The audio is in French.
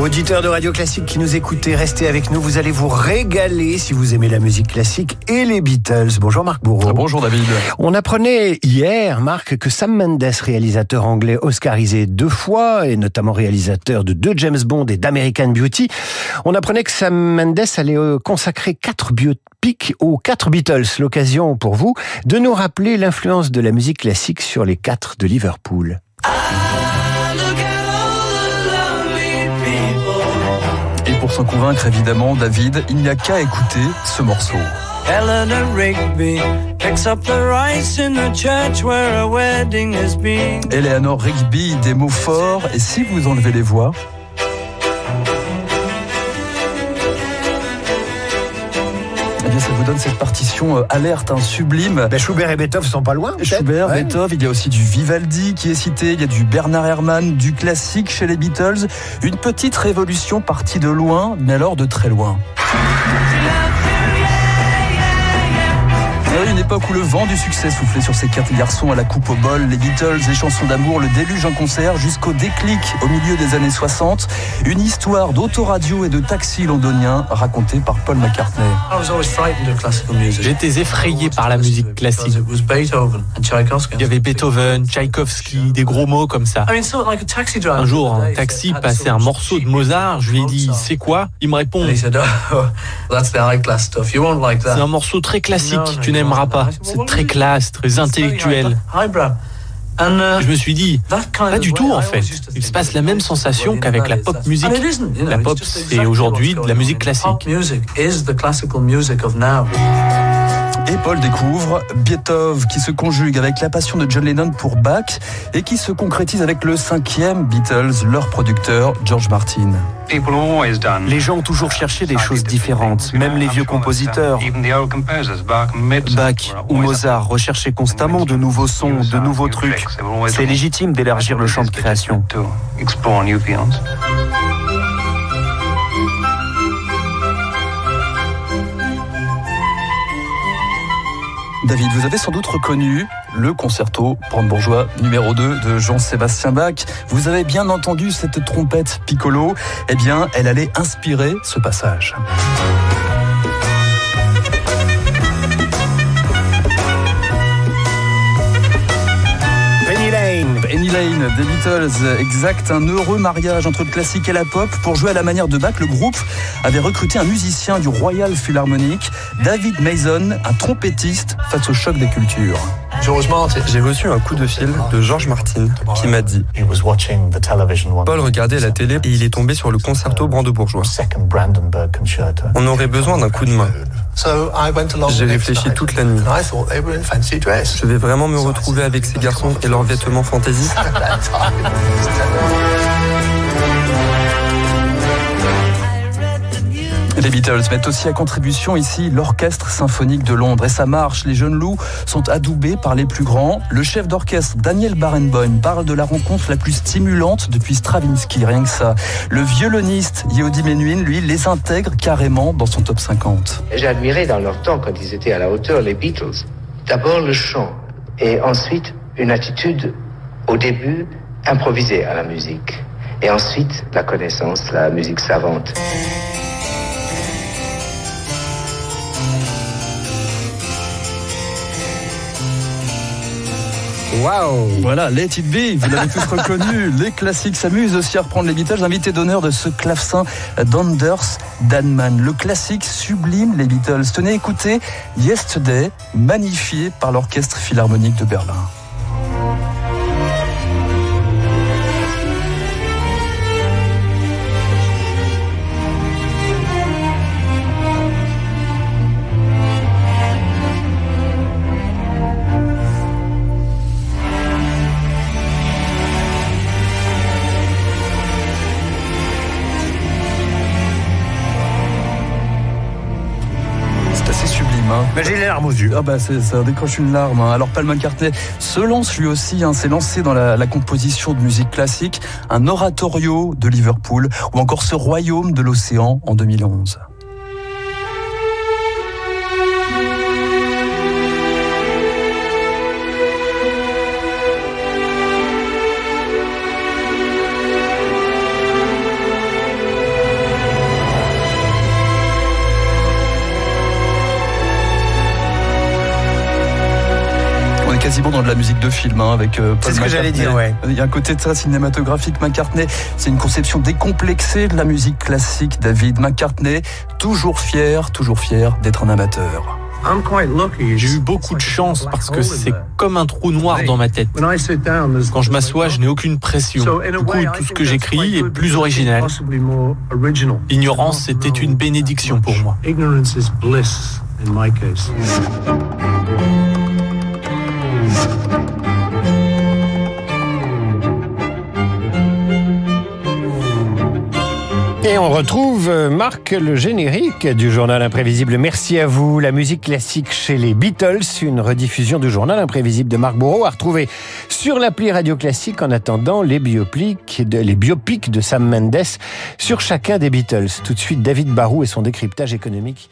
Auditeurs de Radio Classique qui nous écoutez, restez avec nous. Vous allez vous régaler si vous aimez la musique classique et les Beatles. Bonjour Marc Bourreau. Ah, Bonjour David. On apprenait hier, Marc, que Sam Mendes, réalisateur anglais oscarisé deux fois, et notamment réalisateur de deux James Bond et d'American Beauty, on apprenait que Sam Mendes allait euh, consacrer quatre biopics aux quatre Beatles. L'occasion pour vous de nous rappeler l'influence de la musique classique sur les quatre de Liverpool. look pour s'en convaincre évidemment, David, il n'y a qu'à écouter ce morceau. Eleanor Rigby picks up the rice in the church where a wedding has been. Eleanor Rigby, des mots forts, et si vous enlevez les voix, ça vous donne cette partition euh, alerte, hein, sublime. Ben, Schubert et Beethoven sont pas loin. Schubert, Ouais. Beethoven, il y a aussi du Vivaldi qui est cité, il y a du Bernard Herrmann, du classique chez les Beatles. Une petite révolution partie de loin, mais alors de très loin. Époque où le vent du succès soufflait sur ces quatre garçons à la coupe au bol, les Beatles, les chansons d'amour, le déluge en concert, jusqu'au déclic au milieu des années 60. Une histoire d'autoradio et de taxi londonien racontée par Paul McCartney. I was always frightened of classical music. J'étais effrayé par la musique classique. Il y avait Beethoven, Tchaïkovski, des gros mots comme ça. Un jour, un taxi passait un morceau de Mozart. Je lui ai dit, c'est quoi? Il me répond, oh, c'est un morceau très classique. Tu n'aimeras won't. Pas. C'est très classe, très intellectuel. uh, Je me suis dit, pas du tout en fait. Il se passe la même sensation qu'avec la pop know, La pop, c'est aujourd'hui de la musique classique. Paul découvre Beethoven qui se conjugue avec la passion de John Lennon pour Bach et qui se concrétise avec le cinquième Beatles, leur producteur George Martin. Les gens ont toujours cherché des choses différentes, même les vieux compositeurs. Bach ou Mozart recherchaient constamment de nouveaux sons, de nouveaux trucs. C'est légitime d'élargir le champ de création. David, vous avez sans doute reconnu le concerto brandebourgeois numéro 2 de Jean-Sébastien Bach. Vous avez bien entendu cette trompette piccolo Eh bien, elle allait inspirer ce passage. Lane. Des Beatles, exact, un heureux mariage entre le classique et la pop. Pour jouer à la manière de Bach, le groupe avait recruté un musicien du Royal Philharmonic, David Mason, un trompettiste face au choc des cultures. J'ai reçu un coup de fil de George Martin qui m'a dit Paul regardait la télé et il est tombé sur le concerto brandebourgeois. On aurait besoin d'un coup de main. J'ai réfléchi toute la nuit. Je vais vraiment me retrouver avec ces garçons et leurs vêtements Les Beatles mettent aussi à contribution ici l'Orchestre symphonique de Londres et ça marche. Les jeunes loups sont adoubés par les plus grands. Le chef d'orchestre Daniel Barenboim parle de la rencontre la plus stimulante depuis Stravinsky, rien que ça. Le violoniste Yehudi Menuhin, lui, les intègre carrément dans son top 50. J'ai admiré dans leur temps, quand ils étaient à la hauteur, les Beatles. D'abord le chant, et ensuite une attitude, au début, improvisée à la musique. Et ensuite, la connaissance, la musique savante. Waouh. Voilà, Let It Be, vous l'avez tous reconnu. Les classiques s'amusent aussi à reprendre les Beatles. Invité d'honneur de ce clavecin d'Anders Danman. Le classique sublime, les Beatles. Tenez, écoutez, Yesterday, magnifié par l'Orchestre Philharmonique de Berlin. Mais j'ai les larmes aux yeux. Ah bah ça décroche une larme. Hein. Alors Paul McCartney se lance lui aussi, hein, s'est lancé dans la, la, composition de musique classique, un oratorio de Liverpool ou encore ce royaume de l'océan en 2011. Quasiment dans de la musique de film hein, avec euh, C'est ce que j'allais dire, ouais. Il y a un côté de ça cinématographique. McCartney, c'est une conception décomplexée de la musique classique. David McCartney, toujours fier, toujours fier d'être un amateur. J'ai eu beaucoup de chance parce que c'est comme un trou noir dans ma tête. Quand je m'assois, je n'ai aucune pression. Du coup, tout ce que j'écris est plus original. L'ignorance était une bénédiction pour moi. Et on retrouve euh, Marc le générique du journal imprévisible. Merci à vous. La musique classique chez les Beatles, une rediffusion du journal imprévisible de Marc Bourreau à retrouver sur l'appli Radio Classique en attendant les biopics de, les biopics de Sam Mendes sur chacun des Beatles. Tout de suite, David Barou et son décryptage économique.